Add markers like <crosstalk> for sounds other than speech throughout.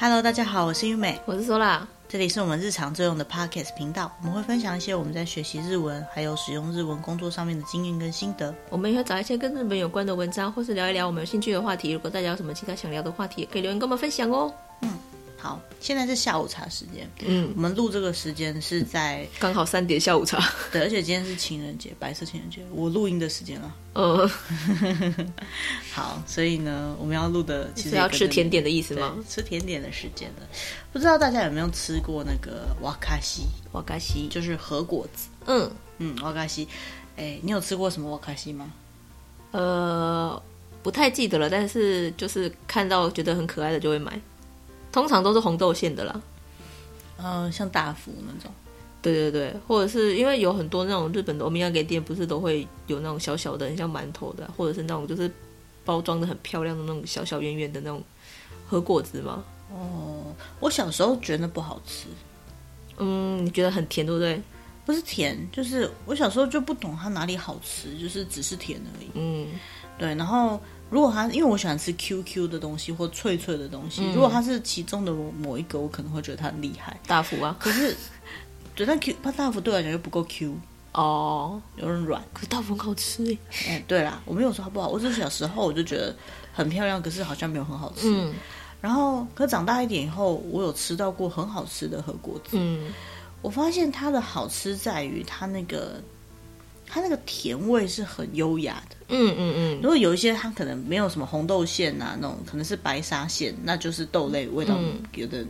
Hello，大家好，我是玉美，我是 Sola，这里是我们日常作用的 Podcast 频道，我们会分享一些我们在学习日文，还有使用日文工作上面的经验跟心得。我们也会找一些跟日本有关的文章，或是聊一聊我们有兴趣的话题。如果大家有什么其他想聊的话题，也可以留言跟我们分享哦。嗯。好，现在是下午茶时间。嗯，我们录这个时间是在刚好三点下午茶。对，而且今天是情人节，白色情人节，我录音的时间了。呃，<laughs> 好，所以呢，我们要录的其实是要吃甜点的意思吗？吃甜点的时间了。不知道大家有没有吃过那个瓦卡西？瓦卡西就是核果子。嗯嗯，瓦卡西。哎，你有吃过什么瓦卡西吗？呃，不太记得了，但是就是看到觉得很可爱的就会买。通常都是红豆馅的啦，呃，像大福那种，对对对，或者是因为有很多那种日本的欧米亚给店，不是都会有那种小小的，很像馒头的，或者是那种就是包装的很漂亮的那种小小圆圆的那种和果子吗？哦，我小时候觉得不好吃，嗯，你觉得很甜对不对？不是甜，就是我小时候就不懂它哪里好吃，就是只是甜而已。嗯，对，然后。如果它，因为我喜欢吃 QQ 的东西或脆脆的东西，嗯、如果它是其中的某一个，我可能会觉得它很厉害。大福啊，可是，对，但 Q，它大福对我来讲又不够 Q 哦，有点软。可是大福很好吃诶。哎，对啦，我没有说它不好，我只是小时候我就觉得很漂亮，可是好像没有很好吃。嗯，然后，可长大一点以后，我有吃到过很好吃的和果子。嗯，我发现它的好吃在于它那个。它那个甜味是很优雅的，嗯嗯嗯。如果有一些它可能没有什么红豆馅啊，那种可能是白沙馅，那就是豆类味道有的。嗯、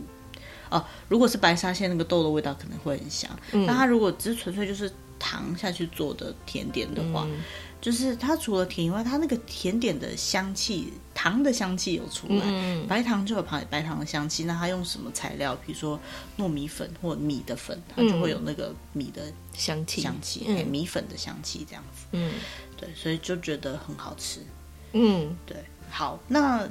哦，如果是白沙馅，那个豆的味道可能会很香。那、嗯、它如果只是纯粹就是糖下去做的甜点的话。嗯就是它除了甜以外，它那个甜点的香气，糖的香气有出来，嗯、白糖就有白白糖的香气。那它用什么材料？比如说糯米粉或米的粉，它就会有那个米的香气，香气，米粉的香气这样子。嗯，对，所以就觉得很好吃。嗯，对，好，那。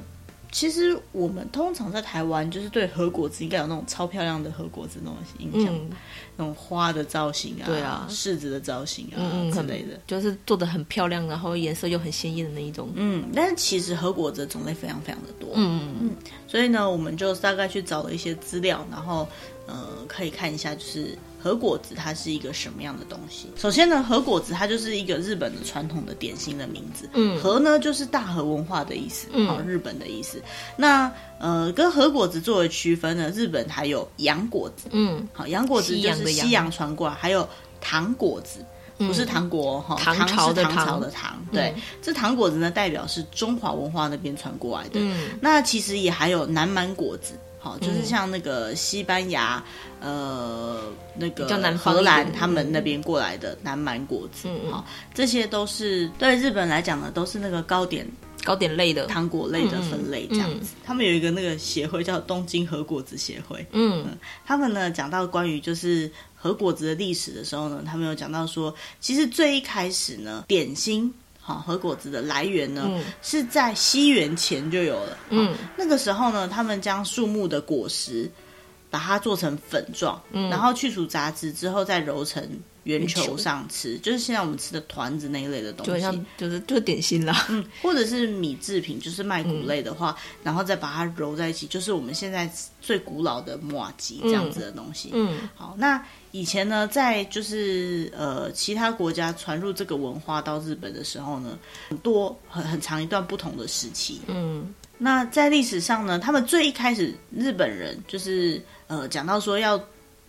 其实我们通常在台湾，就是对和果子应该有那种超漂亮的和果子那种印象，嗯、那种花的造型啊，对啊，柿子的造型啊、嗯、之类的，就是做的很漂亮，然后颜色又很鲜艳的那一种。嗯，但是其实核果子的种类非常非常的多。嗯所以呢，我们就大概去找了一些资料，然后呃，可以看一下，就是。核果子它是一个什么样的东西？首先呢，核果子它就是一个日本的传统的典型的名字。嗯，核呢就是大和文化的意思，好、嗯，日本的意思。那呃，跟和果子作为区分呢，日本还有洋果子。嗯，好，洋果子就是西洋传过来，还有糖果子，不是糖果哈，唐朝的唐朝的唐。对，嗯、这糖果子呢代表是中华文化那边传过来的。嗯，那其实也还有南蛮果子。好，就是像那个西班牙，嗯、呃，那个荷兰他们那边过来的南蛮果子，嗯、好，这些都是对日本来讲呢，都是那个糕点糕点类的糖果类的分类这样子。他们有一个那个协会叫东京和果子协会，嗯，嗯，他们呢讲到关于就是和果子的历史的时候呢，他们有讲到说，其实最一开始呢，点心。好，和果子的来源呢，嗯、是在西元前就有了。嗯，那个时候呢，他们将树木的果实把它做成粉状，嗯、然后去除杂质之后，再揉成圆球上吃，就是现在我们吃的团子那一类的东西，就像就是就是点心啦。嗯，或者是米制品，就是麦谷类的话，嗯、然后再把它揉在一起，就是我们现在最古老的麻糬这样子的东西。嗯，嗯好，那。以前呢，在就是呃其他国家传入这个文化到日本的时候呢，很多很很长一段不同的时期。嗯，那在历史上呢，他们最一开始日本人就是呃讲到说要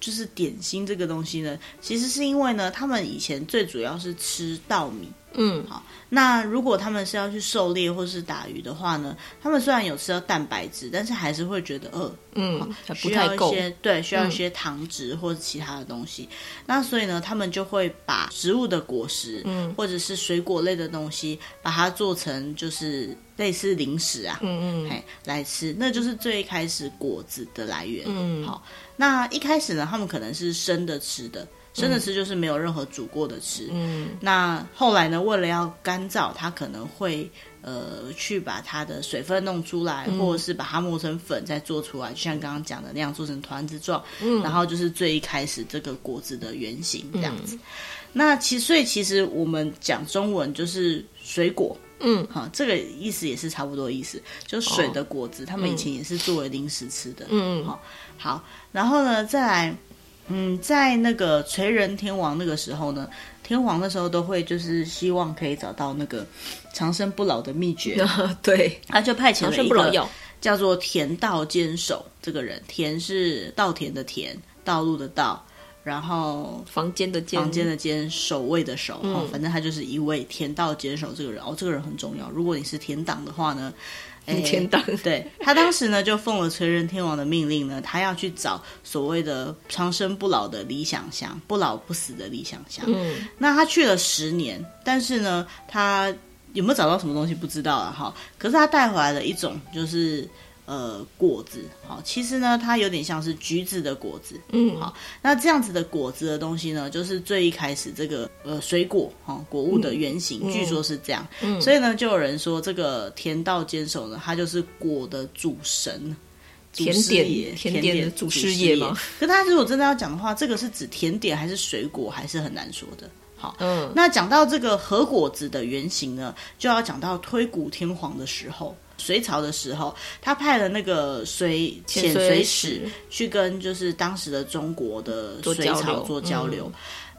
就是点心这个东西呢，其实是因为呢，他们以前最主要是吃稻米。嗯，好。那如果他们是要去狩猎或是打鱼的话呢，他们虽然有吃到蛋白质，但是还是会觉得饿，嗯，还不太够，需要一些，对，需要一些糖质或者其他的东西。嗯、那所以呢，他们就会把植物的果实，嗯，或者是水果类的东西，把它做成就是类似零食啊，嗯嗯，来吃，那就是最开始果子的来源。嗯，好。那一开始呢，他们可能是生的吃的。生的吃就是没有任何煮过的吃。嗯，那后来呢，为了要干燥，它可能会呃去把它的水分弄出来，嗯、或者是把它磨成粉再做出来，就像刚刚讲的那样做成团子状。嗯，然后就是最一开始这个果子的原型这样子。嗯、那其所以其实我们讲中文就是水果，嗯，哈，这个意思也是差不多意思，就水的果子，哦、他们以前也是作为零食吃的，嗯嗯，好，好，然后呢，再来，嗯，在那个垂仁天王那个时候呢，天皇那时候都会就是希望可以找到那个长生不老的秘诀，<laughs> 啊、对，<laughs> 他就派遣了不老药。叫做田道坚守这个人，田是稻田的田，道路的道，然后房间的间，房间的间，守卫的守，嗯、反正他就是一位天道坚守这个人。哦，这个人很重要。如果你是田党的话呢，<laughs> 田党 <laughs> 对他当时呢就奉了垂仁天王的命令呢，他要去找所谓的长生不老的理想乡，不老不死的理想乡。嗯，那他去了十年，但是呢，他。有没有找到什么东西不知道啊？哈，可是他带回来了一种就是呃果子，好，其实呢它有点像是橘子的果子，嗯，好，那这样子的果子的东西呢，就是最一开始这个呃水果哈果物的原型，嗯、据说是这样，嗯，所以呢就有人说这个田道坚守呢，它就是果的主神，甜点甜点的祖师爷吗？可他如果真的要讲的话，这个是指甜点还是水果，还是很难说的。好，嗯，那讲到这个和果子的原型呢，就要讲到推古天皇的时候，隋朝的时候，他派了那个隋遣隋使去跟就是当时的中国的隋朝做交流。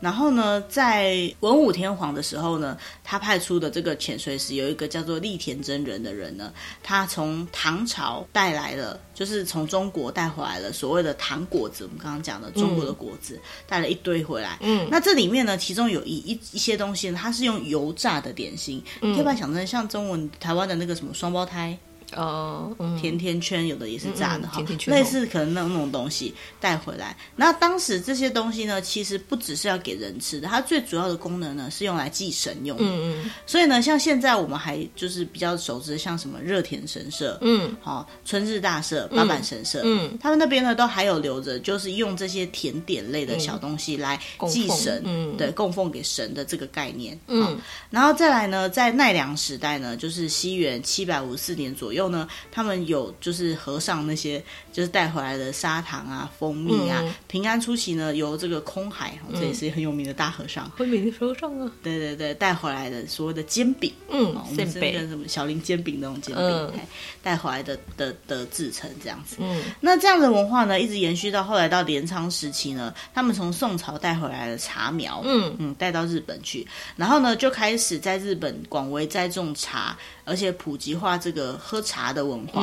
然后呢，在文武天皇的时候呢，他派出的这个遣隋使有一个叫做立田真人的人呢，他从唐朝带来了，就是从中国带回来了所谓的糖果子，我们刚刚讲的中国的果子，嗯、带了一堆回来。嗯，那这里面呢，其中有一一一些东西呢，它是用油炸的点心，嗯、你可以把它想成像中文台湾的那个什么双胞胎。哦，嗯、甜甜圈有的也是炸的哈，嗯嗯、甜甜圈类似可能那种那种东西带回来。那当时这些东西呢，其实不只是要给人吃的，它最主要的功能呢是用来祭神用的。嗯嗯。所以呢，像现在我们还就是比较熟知，像什么热田神社，嗯，好，春日大社、八坂神社，嗯，他们那边呢都还有留着，就是用这些甜点类的小东西来祭神，嗯，对，供奉给神的这个概念。嗯，然后再来呢，在奈良时代呢，就是西元七百五十四年左右呢，他们。有就是和尚那些就是带回来的砂糖啊、蜂蜜啊。嗯、平安初期呢，由这个空海，这也是很有名的大和尚，很有名的和尚啊。对对对，带回来的所谓的煎饼，嗯，我们是那个什么小林煎饼那种煎饼，嗯、带回来的的的制成这样子。嗯，那这样的文化呢，一直延续到后来到镰仓时期呢，他们从宋朝带回来的茶苗，嗯嗯，带到日本去，然后呢，就开始在日本广为栽种茶，而且普及化这个喝茶的文化。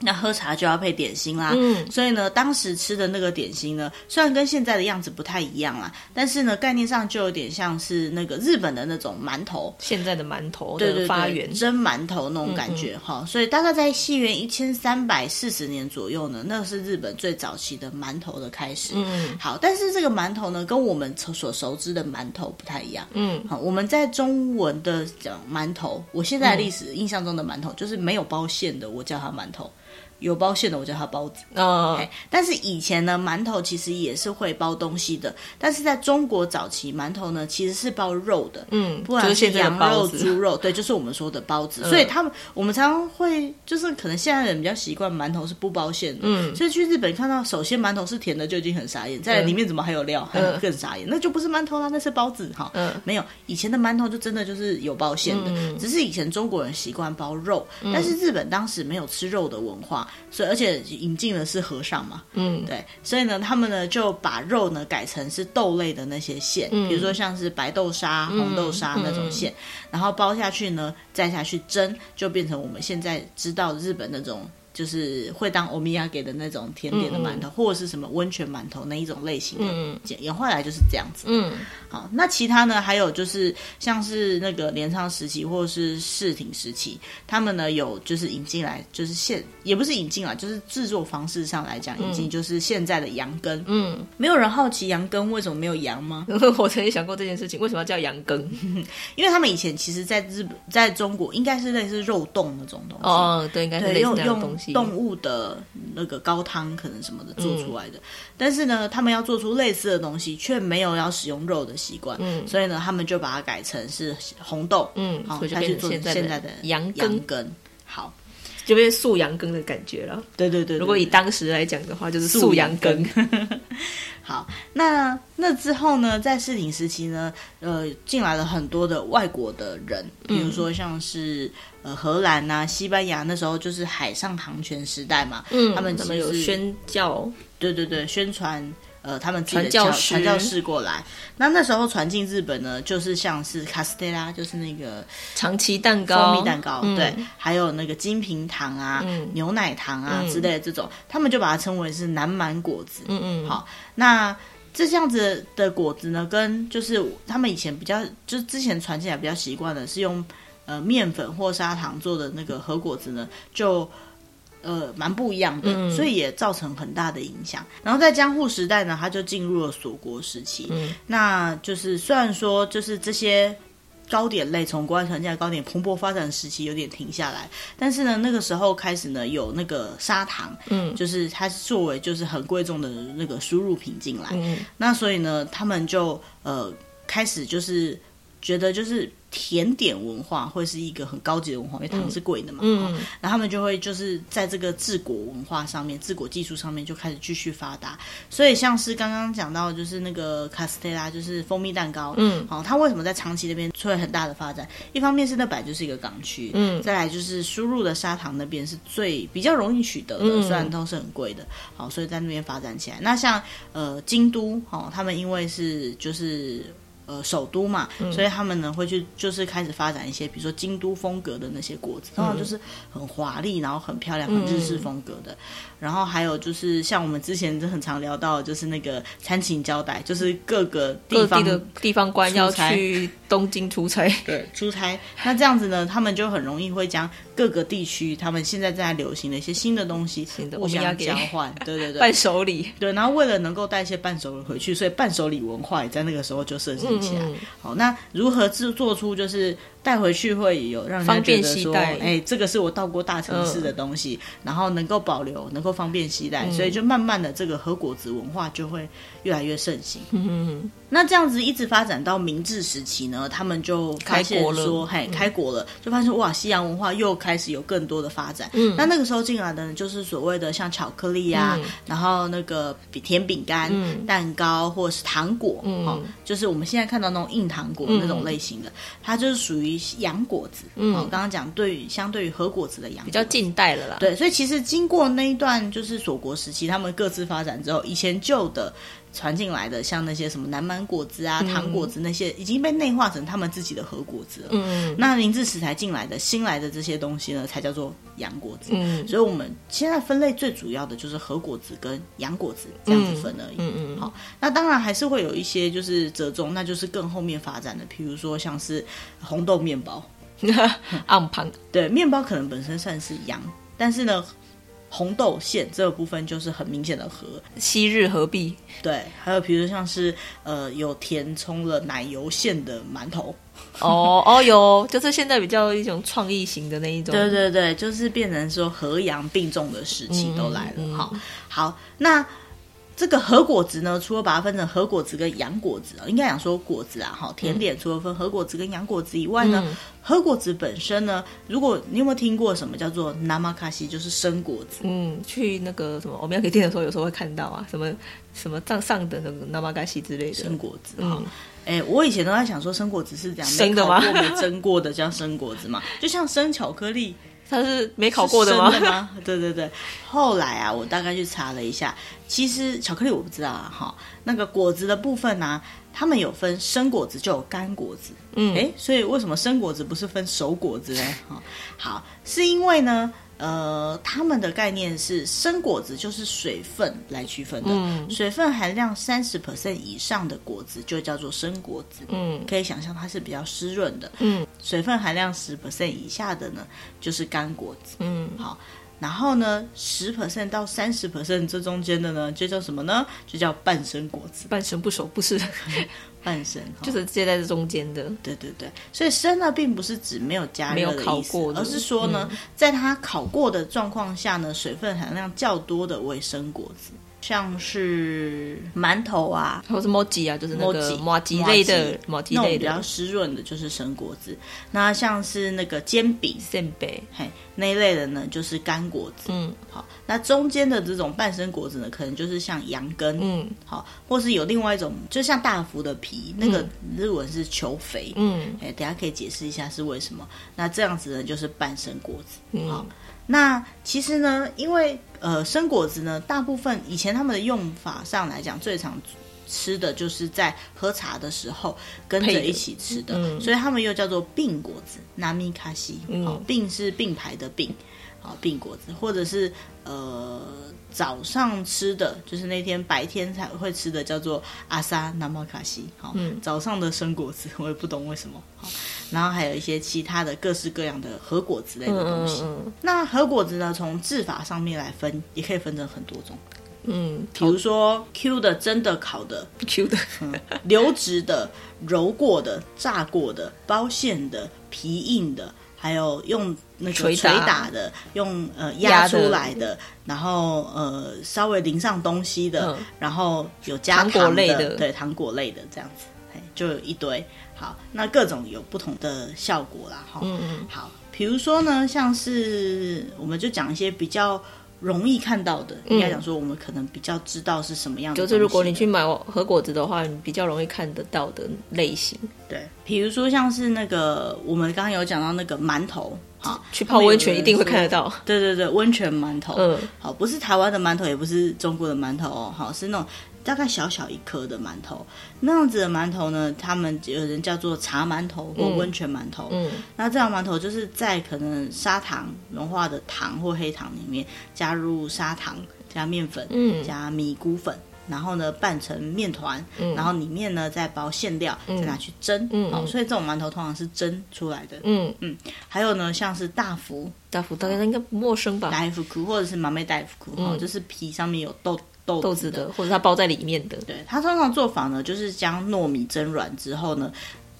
那喝茶就要配点心啦，嗯，所以呢，当时吃的那个点心呢，虽然跟现在的样子不太一样啦，但是呢，概念上就有点像是那个日本的那种馒头，现在的馒头对对发源。蒸馒头那种感觉哈、所以大概在西元一千三百四十年左右呢，那是日本最早期的馒头的开始。嗯，好，但是这个馒头呢，跟我们所熟知的馒头不太一样。嗯，好，我们在中文的讲馒头，我现在的历史印象中的馒头、嗯、就是没有包馅的，我叫它馒头。有包馅的，我叫它包子。哦，但是以前呢，馒头其实也是会包东西的。但是在中国早期，馒头呢其实是包肉的。嗯，不然是羊肉、猪肉，对，就是我们说的包子。嗯、所以他们我们常常会就是可能现在人比较习惯馒头是不包馅的。嗯，所以去日本看到，首先馒头是甜的就已经很傻眼，在里面怎么还有料，嗯、还更傻眼。那就不是馒头啦，那是包子哈。嗯，没有，以前的馒头就真的就是有包馅的，嗯、只是以前中国人习惯包肉，但是日本当时没有吃肉的文化，所以而且。引进的是和尚嘛，嗯，对，所以呢，他们呢就把肉呢改成是豆类的那些馅，嗯，比如说像是白豆沙、红豆沙那种馅，嗯嗯、然后包下去呢，再下去蒸，就变成我们现在知道日本那种。就是会当欧米亚给的那种甜点的馒头，嗯嗯，或者是什么温泉馒头那一种类型的，嗯，演化来就是这样子。嗯，好，那其他呢？还有就是像是那个镰仓时期或者是室町时期，他们呢有就是引进来，就是现也不是引进啊，就是制作方式上来讲，引进就是现在的羊羹。嗯，没有人好奇羊羹为什么没有羊吗？<laughs> 我曾经想过这件事情，为什么要叫羊羹？<laughs> 因为他们以前其实在日本，在中国应该是类似肉冻那种东西。哦，对，应该是类似那种东西。动物的那个高汤可能什么的做出来的，嗯、但是呢，他们要做出类似的东西，却没有要使用肉的习惯，嗯，所以呢，他们就把它改成是红豆，嗯，好，才去做现在的羊羊羹。好，就变素羊羹的感觉了。对对对，对，如果以当时来讲的话，就是素羊羹。<laughs> 好，那那之后呢，在世鼎时期呢，呃，进来了很多的外国的人，比如说像是、嗯、呃荷兰啊、西班牙，那时候就是海上航权时代嘛，嗯，他们他们有宣教，对对对，宣传。呃，他们自己的教传教士过来，那那时候传进日本呢，就是像是卡斯特拉，就是那个长崎蛋糕、蜂蜜蛋糕，嗯、对，还有那个金平糖啊、嗯、牛奶糖啊、嗯、之类的这种，他们就把它称为是南蛮果子。嗯嗯，好，那这样子的果子呢，跟就是他们以前比较，就是之前传进来比较习惯的是用呃面粉或砂糖做的那个和果子呢，就。呃，蛮不一样的，嗯，所以也造成很大的影响。然后在江户时代呢，他就进入了锁国时期。嗯，那就是虽然说，就是这些糕点类从国外传进来糕点蓬勃发展时期有点停下来，但是呢，那个时候开始呢，有那个砂糖，嗯，就是它作为就是很贵重的那个输入品进来。嗯，那所以呢，他们就呃开始就是觉得就是。甜点文化会是一个很高级的文化，因为糖是贵的嘛。嗯，嗯，然后他们就会就是在这个治国文化上面、治国技术上面就开始继续发达。所以像是刚刚讲到，就是那个卡斯特拉，就是蜂蜜蛋糕。嗯，好，它为什么在长崎那边出了很大的发展？一方面是那本来就是一个港区，嗯，再来就是输入的砂糖那边是最比较容易取得的，嗯，虽然都是很贵的。好，所以在那边发展起来。那像呃京都，哦，他们因为是就是。呃，首都嘛，嗯，所以他们呢会去，就是开始发展一些，比如说京都风格的那些果子，通常就是很华丽，然后很漂亮，很日式风格的。嗯然后还有就是像我们之前就很常聊到，就是那个参勤交代，就是各个地方各地的地方官要去东京出差，对，出差。那这样子呢，他们就很容易会将各个地区他们现在正在流行的一些新的东西互相交换，<laughs> 对对对，伴手礼。对，然后为了能够带一些伴手礼回去，所以伴手礼文化也在那个时候就盛行起来。嗯、好，那如何制作出就是？带回去会有让人方便携带，哎，这个是我到过大城市的东西，嗯、然后能够保留，能够方便携带，嗯、所以就慢慢的这个和果子文化就会越来越盛行。嗯嗯。那这样子一直发展到明治时期呢，他们就发现说，嘿，开国了，嗯、就发现哇，西洋文化又开始有更多的发展。嗯。那那个时候进来的呢，就是所谓的像巧克力呀、啊，嗯、然后那个甜饼干、嗯、蛋糕或者是糖果，嗯、哦，就是我们现在看到那种硬糖果那种类型的，嗯、它就是属于。洋果子，嗯，刚刚讲对于相对于和果子的洋比较近代了啦，对，所以其实经过那一段就是锁国时期，他们各自发展之后，以前旧的传进来的，像那些什么南蛮果子啊、糖果子那些，已经被内化成他们自己的核果子了。嗯，那明治时才进来的新来的这些东西呢，才叫做洋果子。嗯，所以我们现在分类最主要的就是核果子跟洋果子这样子分而已。嗯嗯，好，那当然还是会有一些就是折中，那就是更后面发展的，譬如说像是红豆面包，<laughs> 暗盘对，面包可能本身算是洋，但是呢。红豆馅这个部分就是很明显的和昔日何必，对，还有比如像是呃有填充了奶油馅的馒头，哦哦有，就是现在比较一种创意型的那一种，对对对，就是变成说和洋并重的时期都来了，好，好那。这个核果子呢，除了把它分成核果子跟洋果子啊，应该讲说果子啊，哈，甜点除了分核果子跟洋果子以外呢，嗯、和果子本身呢，如果你有没有听过什么叫做那玛卡西，就是生果子？嗯，去那个什么我们要给店的时候，有时候会看到啊，什么什么上上的那个那玛卡西之类的生果子哈。哎、嗯，我以前都在想说生果子是这样生的吗？没蒸过的叫生果子嘛，就像生巧克力。它是没考过的吗？的吗？<laughs> 对对对。后来啊，我大概去查了一下，其实巧克力我不知道啊。哈，那个果子的部分呢、啊，他们有分生果子就有干果子。嗯，哎，所以为什么生果子不是分熟果子呢？哈，好，是因为呢。呃，他们的概念是生果子就是水分来区分的，嗯、水分含量三十 percent 以上的果子就叫做生果子。嗯，可以想象它是比较湿润的。嗯，水分含量十 percent 以下的呢，就是干果子。嗯，好，然后呢，十 percent 到三十 percent 这中间的呢，就叫什么呢？就叫半生果子。半生不熟，不是。<laughs> 半生 <laughs> 就是介在这中间的，对对对，所以生呢，并不是指没有加热的意思，而是说呢，嗯、在它烤过的状况下呢，水分含量较多的为生果子。像是馒头啊，或是麻糬啊，就是那个麻糬类的麻糬类的，比较湿润的，就是生果子。那像是那个煎饼、馅饼，嘿，那一类的呢，就是干果子。嗯，好，那中间的这种半生果子呢，可能就是像羊羹，嗯，好，或是有另外一种，就像大福的皮，那个日文是球肥，嗯，哎，等下可以解释一下是为什么。那这样子呢，就是半生果子，好。那其实呢，因为呃，生果子呢，大部分以前他们的用法上来讲，最常吃的就是在喝茶的时候跟着一起吃的，嗯、所以他们又叫做并果子。纳米卡西，好，并是并排的并，好，并果子，或者是呃。早上吃的就是那天白天才会吃的，叫做阿萨纳玛卡西。好，嗯、早上的生果子我也不懂为什么。好，然后还有一些其他的各式各样的核果子类的东西。嗯嗯、那核果子呢，从制法上面来分，也可以分成很多种。嗯，比如说 Q 的、真的、烤的，<laughs> Q 的、嗯、流质的、揉过的、炸过的、包馅的、皮硬的。还有用那个捶打的，用呃压出来的，然后呃稍微淋上东西的，嗯、然后有加糖，糖果类的，对糖果类的这样子，就有一堆。好，那各种有不同的效果啦。哈，嗯嗯。好，比如说呢，像是我们就讲一些比较。容易看到的，应该讲说，我们可能比较知道是什么样的。就是如果你去买和果子的话，你比较容易看得到的类型。对，比如说像是那个，我们刚刚有讲到那个馒头，好，去泡温泉一定会看得到。对对对，温泉馒头，嗯，好，不是台湾的馒头，也不是中国的馒头哦，好，是那种。大概小小一颗的馒头，那样子的馒头呢，他们有人叫做茶馒头或温泉馒头。嗯，嗯，那这样馒头就是在可能砂糖融化的糖或黑糖里面加入砂糖、加面粉、嗯，加米谷粉，然后呢拌成面团，嗯，然后里面呢再包馅料，再拿去蒸。嗯，好，所以这种馒头通常是蒸出来的。嗯。嗯，还有呢，像是大福，大福大家应该不陌生吧？大福库或者是马妹大福库，哈，就是皮上面有豆。豆子，豆子的，或者它包在里面的。对，它通常做法呢，就是将糯米蒸软之后呢，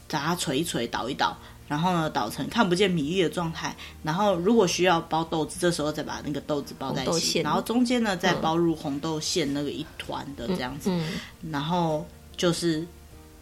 把它捶一捶，捣一捣，然后呢，捣成看不见米粒的状态。然后如果需要包豆子，这时候再把那个豆子包在一起，然后中间呢，再包入红豆馅那个一团的这样子。嗯嗯、然后就是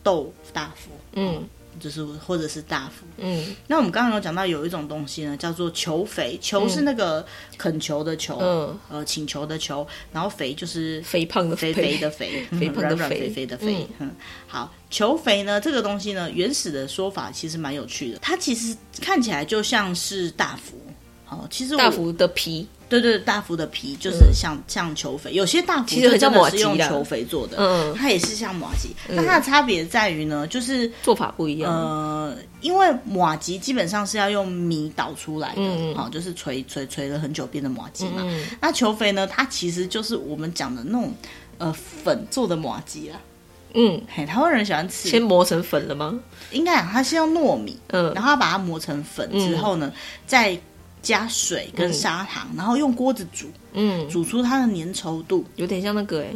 豆大福。嗯。嗯就是或者是大福，嗯，那我们刚刚有讲到有一种东西呢，叫做求肥，求是那个恳求的求，嗯，呃，请求的求，然后肥就是肥胖的肥肥的肥，<laughs> 肥胖的软软肥肥的肥，嗯，好，求肥呢这个东西呢，原始的说法其实蛮有趣的，它其实看起来就像是大福，好，其实大福的皮。对对，大福的皮就是像、嗯、像球肥，有些大福其实真的是用球肥做的，嗯，它也是像马吉，那、嗯、它的差别在于呢，就是做法不一样。呃，因为马吉基本上是要用米捣出来的，嗯，好，就是捶捶捶了很久变的马吉嘛。嗯、那球肥呢，它其实就是我们讲的那种呃粉做的马吉啦。嗯，嘿，台湾人喜欢吃，先磨成粉了吗？应该啊，它是用糯米，嗯，然后把它磨成粉之后呢，嗯、再。加水跟砂糖，嗯、然后用锅子煮，嗯，煮出它的粘稠度，有点像那个哎，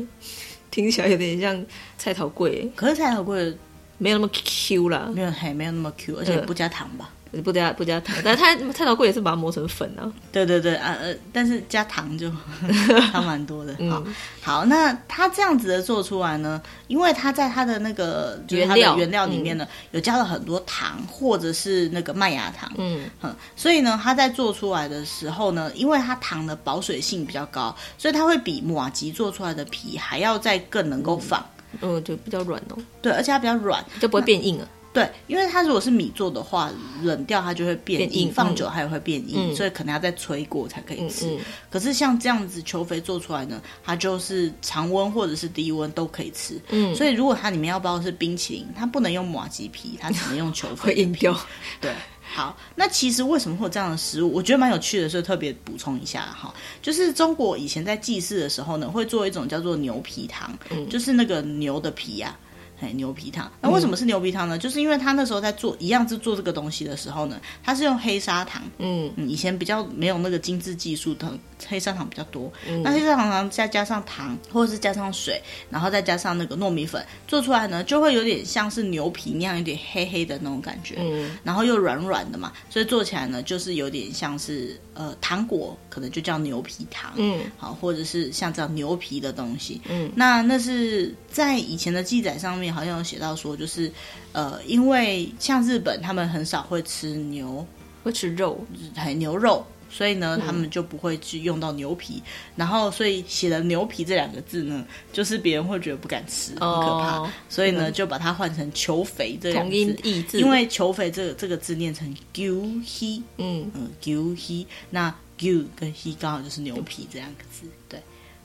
听起来有点像菜头粿，可是菜头粿没有那么 Q 啦，没有还没有那么 Q，而且不加糖吧。不加不加糖，但是它菜头粿也是把它磨成粉啊。<laughs> 对对对啊呃，但是加糖就 <laughs> 糖蛮多的。<laughs> 好，嗯、好，那它这样子的做出来呢，因为它在它的那个就是它的原料里面呢，嗯、有加了很多糖或者是那个麦芽糖。嗯哼，所以呢，它在做出来的时候呢，因为它糖的保水性比较高，所以它会比马吉做出来的皮还要再更能够放。嗯，就比较软哦。对，而且它比较软，就不会变硬了。对，因为它如果是米做的话，冷掉它就会变硬，变硬放久它也会变硬，嗯、所以可能要再吹过才可以吃。嗯嗯、可是像这样子球肥做出来呢，它就是常温或者是低温都可以吃。嗯，所以如果它里面要包的是冰淇淋，它不能用马吉皮，它只能用球肥。会硬掉。对，好，那其实为什么会有这样的食物？我觉得蛮有趣的，所以特别补充一下哈。就是中国以前在祭祀的时候呢，会做一种叫做牛皮糖，嗯、就是那个牛的皮呀、啊。嘿，牛皮糖。那为什么是牛皮糖呢？嗯、就是因为他那时候在做一样是做这个东西的时候呢，他是用黑砂糖。嗯，以前比较没有那个精致技术的黑砂糖比较多。嗯、那黑砂糖再加上糖，或者是加上水，然后再加上那个糯米粉，做出来呢就会有点像是牛皮那样，有点黑黑的那种感觉。嗯，然后又软软的嘛，所以做起来呢就是有点像是呃糖果，可能就叫牛皮糖。嗯，好，或者是像这样牛皮的东西。嗯，那那是在以前的记载上面。好像有写到说，就是，呃，因为像日本，他们很少会吃牛，会吃肉，还牛肉，所以呢，嗯、他们就不会去用到牛皮。然后，所以写了“牛皮”这两个字呢，就是别人会觉得不敢吃，很可怕。哦、所以呢，嗯、就把它换成“虬肥”这两个字，同音异字，因为“虬肥”这个这个字念成 “gu he”，嗯嗯，“gu he”，那 “gu” 跟 “he” 刚好就是牛皮这两个字，对，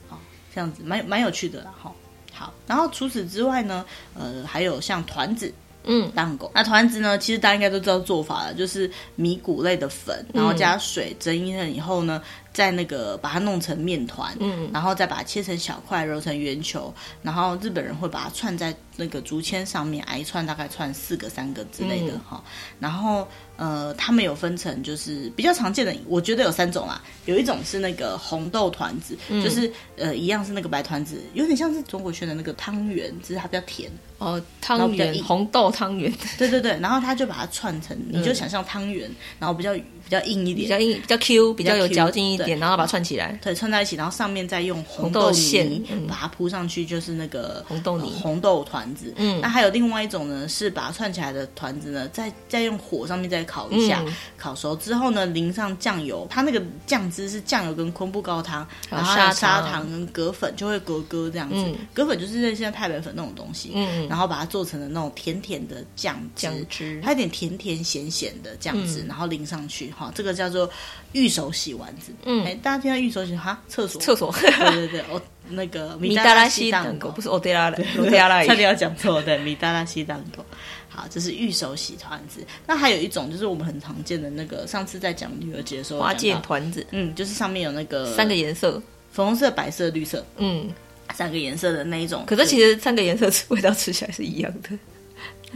好，这样子蛮蛮有趣的啦，哈。好，然后除此之外呢，呃，还有像团子，嗯，蛋糕。那团子呢，其实大家应该都知道做法了，就是米谷类的粉，然后加水蒸一下以后呢。再那个把它弄成面团，嗯，然后再把它切成小块，揉成圆球，然后日本人会把它串在那个竹签上面，挨串大概串四个、三个之类的哈、嗯。然后呃，他们有分成，就是比较常见的，我觉得有三种啊。有一种是那个红豆团子，嗯、就是呃一样是那个白团子，有点像是中国学的那个汤圆，只是它比较甜哦。汤圆，红豆汤圆，<laughs> 对对对。然后他就把它串成，你就想象汤圆，然后比较。比较硬一点，比较硬，比较 Q，比较有嚼劲一点，然后把它串起来，对，串在一起，然后上面再用红豆馅把它铺上去，就是那个红豆泥、红豆团子。嗯，那还有另外一种呢，是把它串起来的团子呢，再再用火上面再烤一下，烤熟之后呢，淋上酱油，它那个酱汁是酱油跟昆布高汤，然后砂砂糖。跟葛粉，就会咯咯这样子。葛粉就是现在太白粉那种东西，嗯，然后把它做成了那种甜甜的酱酱汁，它有点甜甜咸咸的酱汁，然后淋上去。好，这个叫做玉手洗丸子。嗯，哎，大家听到玉手洗哈，厕所，厕所。对对对，哦，那个 <laughs> 米达拉西蛋糕不是欧德拉的，欧德拉差点要讲错。对，米达拉西蛋糕。好，这是玉手洗团子。那还有一种就是我们很常见的那个，上次在讲女儿节的时候，花见团子。嗯，就是上面有那个三个颜色，粉红色、白色、绿色。嗯，三个颜色的那一种。可是其实三个颜色 <laughs> 味道吃起来是一样的。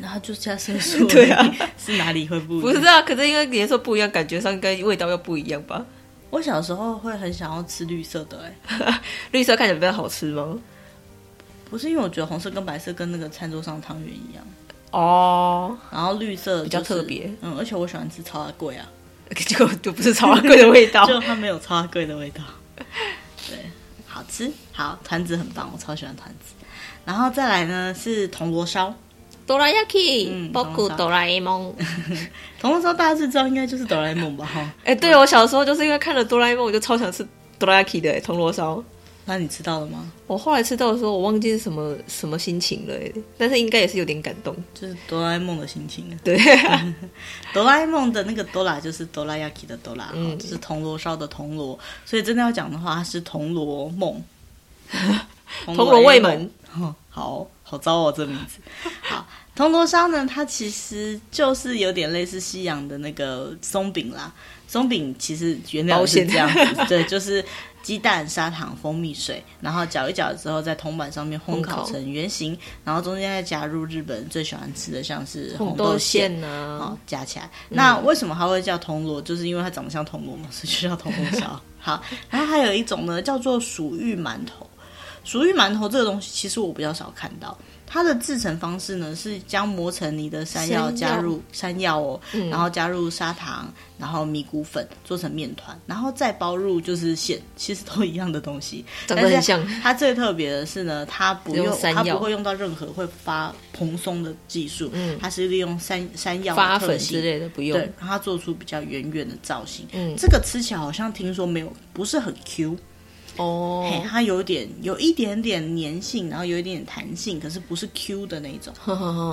然后就加色素，<laughs> 对啊，<laughs> 是哪里会不一样？不是啊，可是因为颜色不一样，感觉上跟味道又不一样吧？我小时候会很想要吃绿色的，哎，<laughs> 绿色看起来比较好吃吗？不是，因为我觉得红色跟白色跟那个餐桌上汤圆一样。哦，然后绿色比较特别，嗯，而且我喜欢吃超阿贵啊，结果就不是超阿贵的味道，就它没有超阿贵的味道，对，好吃，好团子很棒，我超喜欢团子，然后再来呢是铜锣烧。哆啦 A 梦，包括哆啦 A 梦。铜锣烧大家是知道，应该就是哆啦 A 梦吧？哈。<laughs> 哎，对，我小时候就是因为看了哆啦 A 梦，我就超想吃哆啦 A 梦的铜锣烧。那你吃到了吗？我后来吃到的时候，我忘记是什么什么心情了，但是应该也是有点感动，就是哆啦 A 梦的心情。对，<laughs> 哆啦 A 梦的那个哆啦就是哆啦 A 梦的哆啦，嗯，就是铜锣烧的铜锣。所以真的要讲的话，它是铜锣梦，<laughs> 铜锣卫门。好好糟哦，这名字。好，铜锣烧呢，它其实就是有点类似西洋的那个松饼啦。松饼其实原料是这样子，对，就是鸡蛋、砂糖、蜂蜜水，然后搅一搅之后，在铜板上面烘烤成圆形，然后中间再加入日本人最喜欢吃的，像是红豆馅呢，好加起来。那为什么它会叫铜锣？就是因为它长得像铜锣嘛，所以就叫铜锣烧。<laughs> 好，然后还有一种呢，叫做薯芋馒头。薯芋馒头这个东西，其实我比较少看到。它的制成方式呢，是将磨成泥的山药加入山药哦，嗯、然后加入砂糖，然后米谷粉做成面团，然后再包入就是馅，其实都一样的东西，长得很像。它最特别的是呢，它不用，用它不会用到任何会发蓬松的技术，嗯，它是利用山山药发粉之类的，不用，对，让它做出比较圆圆的造型。嗯，这个吃起来好像听说没有，不是很 Q。哦，oh. 它有点有一点点粘性，然后有一点点弹性，可是不是 Q 的那种。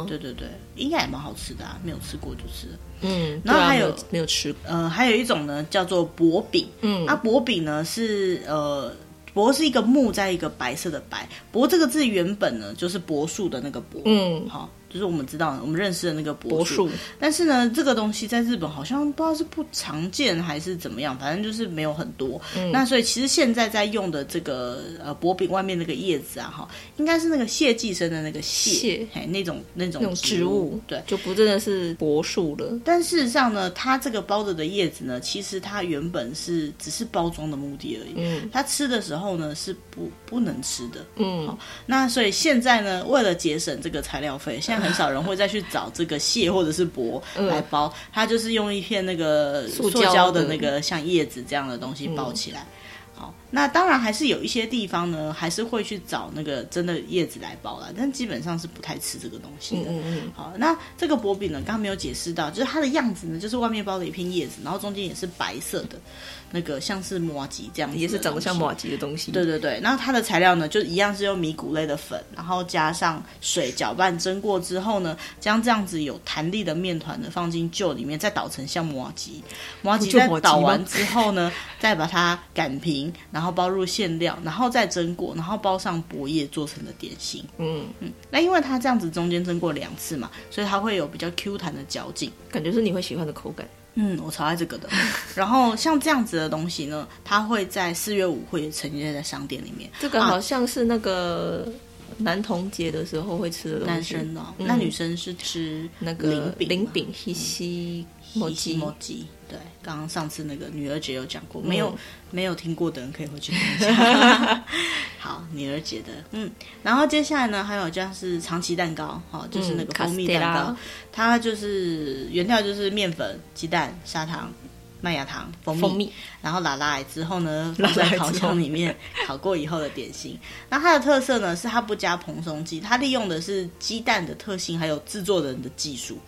对对对，应该也蛮好吃的啊，没有吃过就是。嗯，然后还有、啊、没，有吃过，呃，还有一种呢叫做薄饼。嗯，啊，薄饼呢是呃，薄是一个木在一个白色的白，薄这个字原本呢就是柏树的那个柏。嗯，好。就是我们知道我们认识的那个柏树。但是呢，这个东西在日本好像不知道是不常见还是怎么样，反正就是没有很多。嗯、那所以其实现在在用的这个呃薄饼外面那个叶子啊，哈，应该是那个蟹寄生的那个蟹，哎，那种那种植物，植物对，就不真的是柏树了。但事实上呢，它这个包着的叶子呢，其实它原本是只是包装的目的而已。嗯，它吃的时候呢是不不能吃的。嗯，好，那所以现在呢，为了节省这个材料费，现在很少人会再去找这个蟹或者是薄来包，它就是用一片那个塑胶的那个像叶子这样的东西包起来。好，那当然还是有一些地方呢，还是会去找那个真的叶子来包啦，但基本上是不太吃这个东西的。嗯嗯。好，那这个薄饼呢，刚刚没有解释到，就是它的样子呢，就是外面包了一片叶子，然后中间也是白色的。那个像是麻吉这样子，也是长得像麻吉的东西。对对对，然后它的材料呢，就一样是用米谷类的粉，然后加上水搅拌蒸过之后呢，将这样子有弹力的面团呢放进臼里面，再捣成像麻吉。麻吉在捣完之后呢，<laughs> 再把它擀平，然后包入馅料，然后再蒸过，然后包上薄叶做成的点心。嗯嗯，那因为它这样子中间蒸过两次嘛，所以它会有比较 Q 弹的嚼劲，感觉是你会喜欢的口感。嗯，我超爱这个的。<laughs> 然后像这样子的东西呢，它会在四月五会呈现在商店里面。这个好像是那个男童节的时候会吃的东西。男生哦，嗯、那女生是吃那个饼饼，饼西西。摩吉摩吉，对，刚刚上次那个女儿节有讲过，没有、嗯、没有听过的人可以回去听一下。<laughs> <laughs> 好，女儿节的，嗯，然后接下来呢，还有像是长崎蛋糕，哈，就是那个蜂蜜蛋糕，嗯、它就是原料就是面粉、鸡蛋、砂糖、麦芽糖、蜂蜜，蜂蜜。然后拉拉之后呢，<laughs> 放在烤箱里面烤过以后的点心。那它的特色呢，是它不加蓬松剂，它利用的是鸡蛋的特性，还有制作人的技术。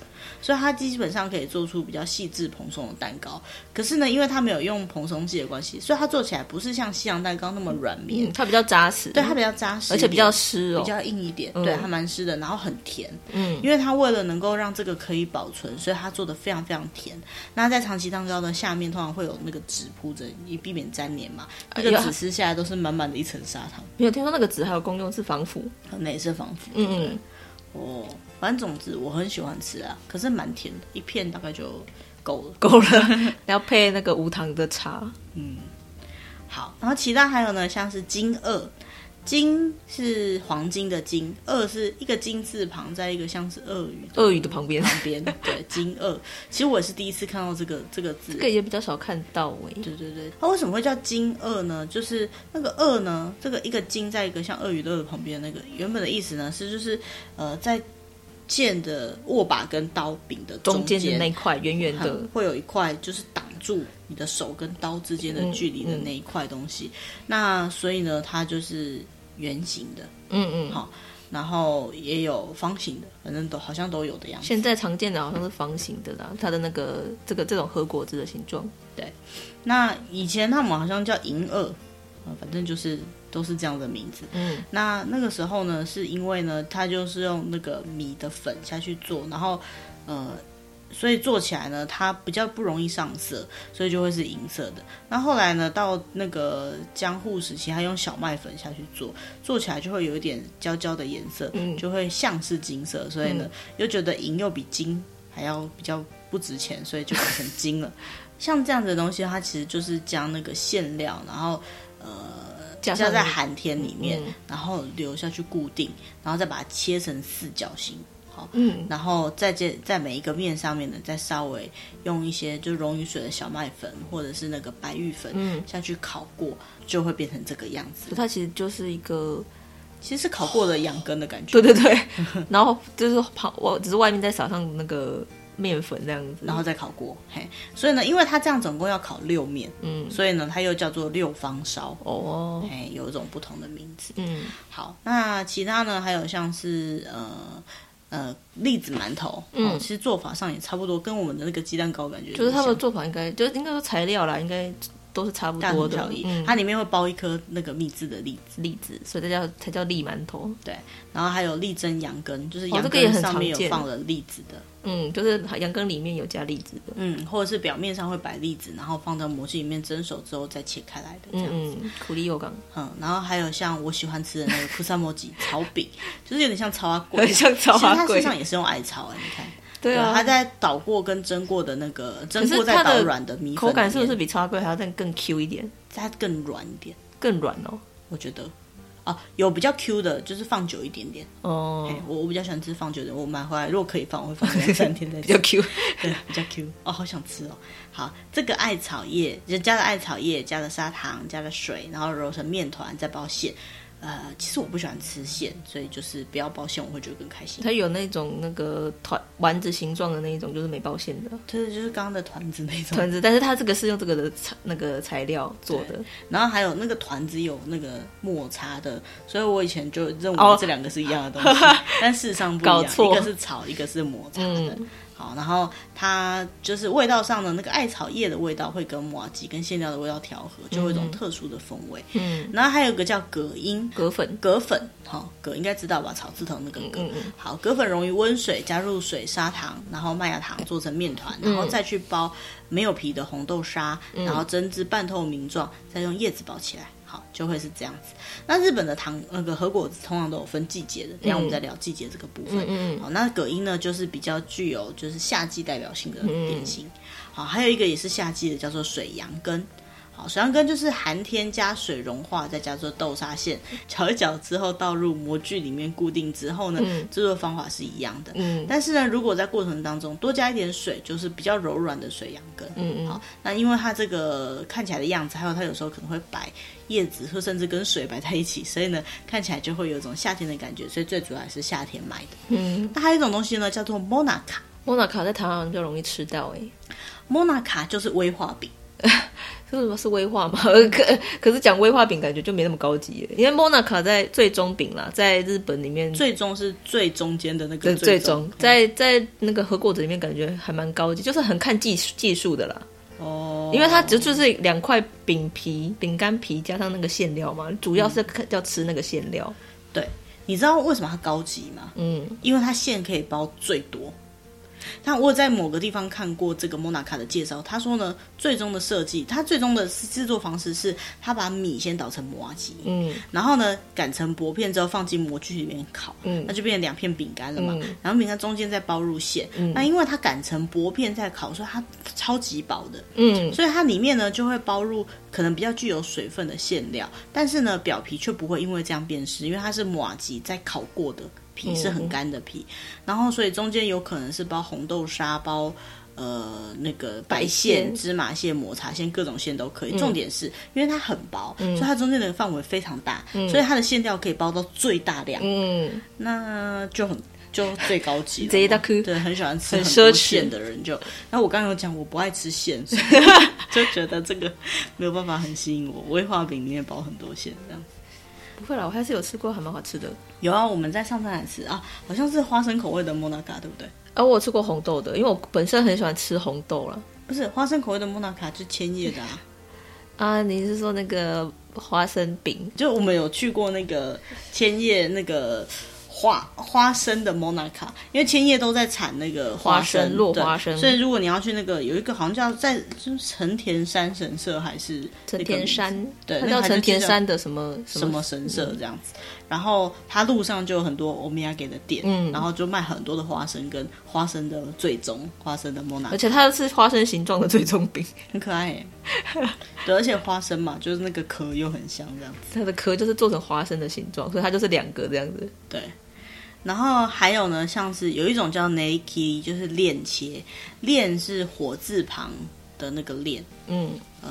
所以它基本上可以做出比较细致蓬松的蛋糕，可是呢，因为它没有用蓬松剂的关系，所以它做起来不是像西洋蛋糕那么软绵，嗯，它比较扎实，对，它比较扎实，而且比较湿哦，比较硬一点，嗯、对，还蛮湿的，然后很甜，嗯，因为它为了能够让这个可以保存，所以它做的非常非常甜。那在长崎蛋糕的下面通常会有那个纸铺着，以避免粘连嘛，那个纸撕下来都是满满的一层砂糖。没有听说那个纸还有功用是防腐，那也是防腐，嗯嗯，哦。反正总之我很喜欢吃啊，可是蛮甜的，一片大概就够了，<laughs> 够了。要配那个无糖的茶，嗯，好。然后其他还有呢，像是金二，金是黄金的金，二是一个金字旁，在一个像是鳄鱼鳄鱼的旁边旁边，对，<laughs> 金二。其实我也是第一次看到这个这个字，这个也比较少看到哎。对对对，它为什么会叫金二呢？就是那个二呢，这个一个金在一个像鳄鱼的鳄的旁边，那个原本的意思呢是就是呃在。剑的握把跟刀柄的中间的那块圆圆的，会有一块就是挡住你的手跟刀之间的距离的那一块东西。嗯嗯、那所以呢，它就是圆形的，嗯嗯，好，然后也有方形的，反正都好像都有的样子。现在常见的好像是方形的啦，它的那个这个这种和果子的形状。对，那以前他们好像叫银耳，反正就是。都是这样的名字。嗯，那那个时候呢，是因为呢，它就是用那个米的粉下去做，然后呃，所以做起来呢，它比较不容易上色，所以就会是银色的。那后来呢，到那个江户时期，它用小麦粉下去做，做起来就会有一点焦焦的颜色，嗯，就会像是金色。所以呢，又觉得银又比金还要比较不值钱，所以就变成金了。像这样子的东西，它其实就是将那个馅料，然后呃。加在寒天里面，嗯、然后留下去固定，然后再把它切成四角形，好，嗯，然后再接在每一个面上面呢，再稍微用一些就溶于水的小麦粉或者是那个白玉粉，嗯，下去烤过，就会变成这个样子。它其实就是一个，其实是烤过的羊羹的感觉，对对对，然后就是旁我只是外面再撒上那个。面粉这样子，然后再烤锅，嘿，所以呢，因为它这样总共要烤六面，嗯，所以呢，它又叫做六方烧，哦，嘿，有一种不同的名字，嗯，好，那其他呢，还有像是呃呃栗子馒头，嗯，其实做法上也差不多，跟我们的那个鸡蛋糕感觉，就是他们的做法应该，就应该说材料啦，应该都是差不多的。嗯，它里面会包一颗那个秘制的栗子，栗子，所以它叫才叫栗馒头。对，然后还有栗蒸羊羹，就是羊羹上面有放了栗子的。嗯，就是羊羹里面有加栗子的。嗯，或者是表面上会摆栗子，然后放到模具里面蒸熟之后再切开来的这样子。嗯，苦力油缸。嗯，然后还有像我喜欢吃的那个 <laughs> 库萨摩吉草饼，就是有点像草花 <laughs> 粿，很像草花粿。它实际上也是用艾草哎，你看。对啊，它在捣过跟蒸过的那个蒸过再捣软的米粉，口感是不是比草花粿还要再更 Q 一点？它更软一点，更软哦，我觉得。哦，有比较 Q 的，就是放久一点点哦。我我比较喜欢吃放久的，我买回来如果可以放，我会放两三天再吃。<laughs> 比较 Q，<laughs> 对，比较 Q。哦，好想吃哦。好，这个艾草叶就加了艾草叶，加了砂糖，加了水，然后揉成面团，再包馅。呃，其实我不喜欢吃馅，所以就是不要包馅，我会觉得更开心。它有那种那个团丸子形状的那一种，就是没包馅的，对，就是刚刚的团子那种团子。但是它这个是用这个的材那个材料做的，然后还有那个团子有那个抹茶的，所以我以前就认为这两个是一样的东西，哦、<laughs> 但事实上不一样，搞错，一个是草，一个是抹茶的。嗯好，然后它就是味道上的那个艾草叶的味道会跟麻吉跟馅料的味道调和，就会有一种特殊的风味。嗯，然后还有一个叫葛英葛粉，葛粉，好，葛应该知道吧？草字头那个葛。嗯嗯。好，葛粉溶于温水，加入水、砂糖，然后麦芽糖做成面团，然后再去包没有皮的红豆沙，然后蒸至半透明状，再用叶子包起来。好，就会是这样子。那日本的糖那个和果子通常都有分季节的，等下我们再聊季节这个部分。嗯嗯。好，那葛英呢，就是比较具有就是夏季代表性的点心。好，还有一个也是夏季的，叫做水杨羹。好，水杨根就是寒天加水融化，再加做豆沙馅，搅一搅之后倒入模具里面固定之后呢，嗯、制作方法是一样的。嗯，但是呢，如果在过程当中多加一点水，就是比较柔软的水杨根。嗯嗯。好，那因为它这个看起来的样子，还有它有时候可能会摆叶子，或甚至跟水摆在一起，所以呢，看起来就会有一种夏天的感觉。所以最主要还是夏天买的。嗯。那还有一种东西呢，叫做莫娜卡。莫娜卡在台湾比较容易吃到哎。莫娜卡就是威化饼。<laughs> 是什么是威化吗？<laughs> 可可是讲威化饼感觉就没那么高级，因为莫娜卡在最中饼啦，在日本里面最终是最中间的那个最终，在在那个和果子里面感觉还蛮高级，就是很看技技术的啦。哦，因为它只就是两块饼皮饼干皮加上那个馅料嘛，主要是要吃那个馅料。对，你知道为什么它高级吗？嗯，因为它馅可以包最多。但我在某个地方看过这个莫娜卡的介绍，他说呢，最终的设计，他最终的制作方式是，他把米先捣成麻糬，嗯，然后呢擀成薄片之后放进模具里面烤，嗯，那就变成两片饼干了嘛，嗯、然后饼干中间再包入馅，嗯，那因为它擀成薄片再烤，所以它超级薄的，嗯，所以它里面呢就会包入可能比较具有水分的馅料，但是呢表皮却不会因为这样变湿，因为它是麻糬再烤过的。皮是很干的皮，嗯、然后所以中间有可能是包红豆沙、包呃那个白馅、芝麻馅、抹茶馅，各种馅都可以。嗯、重点是因为它很薄，嗯、所以它中间的范围非常大，嗯、所以它的馅料可以包到最大量。嗯，那就很就最高级了。对，很喜欢吃很多馅的人就。然后我刚刚有讲我不爱吃馅，<laughs> 就觉得这个没有办法很吸引我。威化饼里面包很多馅这样。不会啦，我还是有吃过，还蛮好吃的。有啊，我们在上山还吃啊，好像是花生口味的莫纳卡，对不对？而、啊、我有吃过红豆的，因为我本身很喜欢吃红豆了。不是花生口味的莫纳卡，就千叶的啊。<laughs> 啊，你是说那个花生饼？就我们有去过那个千叶那个。花花生的莫娜卡，因为千叶都在产那个花生，落花生，所以如果你要去那个有一个好像叫在就是成田山神社还是成田山，对，它叫成田山的什么什么神社这样子。然后它路上就有很多欧米亚给的店，嗯，然后就卖很多的花生跟花生的最终花生的莫娜卡，而且它是花生形状的最终饼，很可爱耶。<laughs> 对，而且花生嘛，就是那个壳又很香这样子，它的壳就是做成花生的形状，所以它就是两个这样子，对。然后还有呢，像是有一种叫 neriki，就是链切，链是火字旁的那个链，嗯，呃，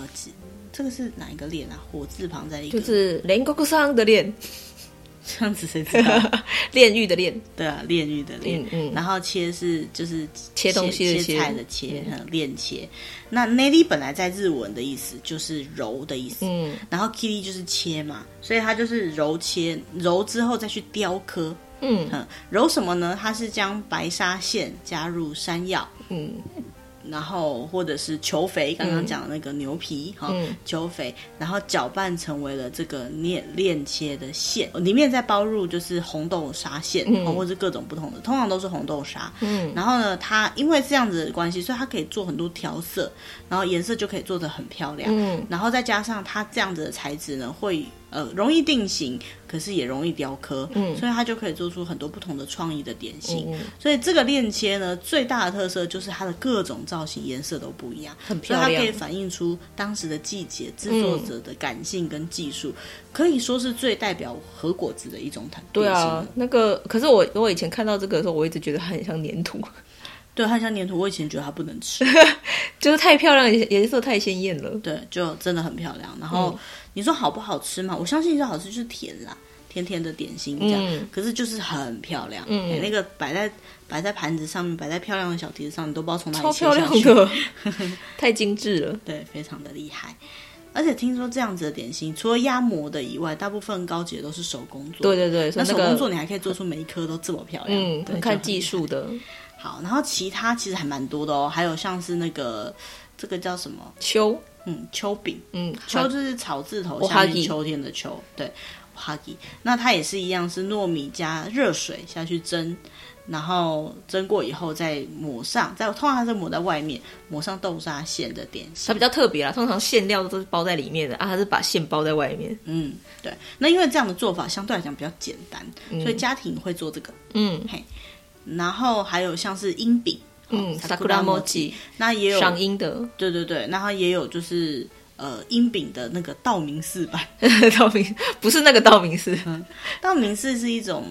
这个是哪一个链啊？火字旁在一个，就是炼狱さん的链，<laughs> 这样子谁知道？<laughs> 炼狱的炼，对啊，炼狱的炼，嗯，嗯。然后切是就是切，切东西的切，切菜的切，嗯，链切。那 Neki 本来在日文的意思就是揉的意思，嗯，然后 kiri 就是切嘛，所以它就是揉切，揉之后再去雕刻。嗯，揉什么呢？它是将白砂线加入山药，嗯，然后或者是球肥，刚刚讲的那个牛皮哈，球肥，然后搅拌成为了这个链链切的馅，里面再包入就是红豆沙馅，嗯，或者是各种不同的，通常都是红豆沙，嗯，然后呢，它因为这样子的关系，所以它可以做很多调色，然后颜色就可以做得很漂亮，嗯，然后再加上它这样子的材质呢，会。呃，容易定型，可是也容易雕刻，嗯，所以它就可以做出很多不同的创意的点心。嗯，所以这个链切呢，最大的特色就是它的各种造型颜色都不一样，很漂亮，所以它可以反映出当时的季节、制作者的感性跟技术，嗯，可以说是最代表和果子的一种点心。对啊，那个可是我我以前看到这个的时候，我一直觉得它很像粘土。<laughs> 对，它像粘土，我以前觉得它不能吃，<laughs> 就是太漂亮，颜色太鲜艳了。对，就真的很漂亮。然后。嗯你说好不好吃嘛？我相信最好吃就是甜啦，甜甜的点心这样。嗯、可是就是很漂亮，嗯，欸、那个摆在摆在盘子上面，摆在漂亮的小碟子上，你都不知道从哪里切下去。超漂亮的，<laughs> 太精致了。对，非常的厉害。而且听说这样子的点心，除了压模的以外，大部分高级的都是手工做。对对对，那手工做你还可以做出每一颗都这么漂亮，嗯，很看技术的。好，然后其他其实还蛮多的哦，还有像是那个这个叫什么秋。嗯，秋饼，嗯，秋就是草字头下面秋天的秋，对，哈吉，那它也是一样，是糯米加热水下去蒸，然后蒸过以后再抹上，再通常它是抹在外面，抹上豆沙馅的点心，它比较特别啦，通常馅料都是包在里面的啊，它是把馅包在外面，嗯，对，那因为这样的做法相对来讲比较简单，嗯、所以家庭会做这个，嗯，嘿，然后还有像是阴饼。嗯，萨库拉莫吉，那也有赏樱的，对对对，然后也有就是呃樱饼的那个道明寺版，<laughs> 道明不是那个道明寺，嗯，道明寺是一种。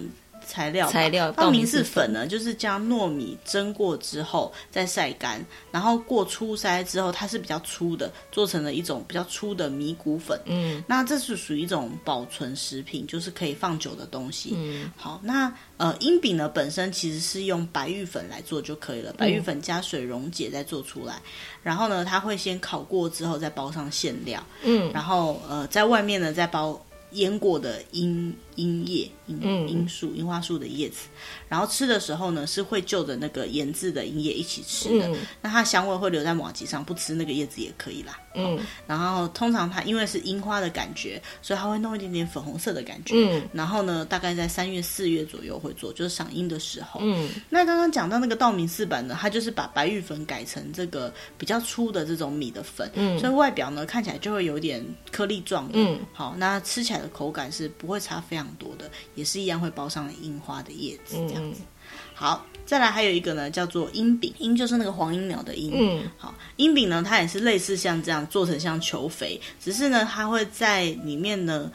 材料材料，道明寺粉呢，就是将糯米蒸过之后再晒干，然后过粗筛之后，它是比较粗的，做成了一种比较粗的米谷粉。嗯，那这是属于一种保存食品，就是可以放久的东西。嗯，好，那呃，阴饼呢本身其实是用白玉粉来做就可以了，白玉粉加水溶解再做出来，嗯、然后呢，它会先烤过之后再包上馅料。嗯，然后呃，在外面呢再包腌过的樱。樱叶、樱樱树、樱花树的叶子，然后吃的时候呢，是会就着那个腌制的樱叶一起吃的。嗯、那它香味会留在马吉上，不吃那个叶子也可以啦。嗯，然后通常它因为是樱花的感觉，所以它会弄一点点粉红色的感觉。嗯，然后呢，大概在三月四月左右会做，就是赏樱的时候。嗯，那刚刚讲到那个道明寺版呢，它就是把白玉粉改成这个比较粗的这种米的粉，嗯，所以外表呢看起来就会有点颗粒状的。嗯，好，那吃起来的口感是不会差非常多的，也是一样会包上樱花的叶子这样子。嗯、好，再来还有一个呢，叫做樱饼，樱就是那个黄莺鸟的鹰。嗯，好，樱饼呢，它也是类似像这样做成像球肥，只是呢，它会在里面呢，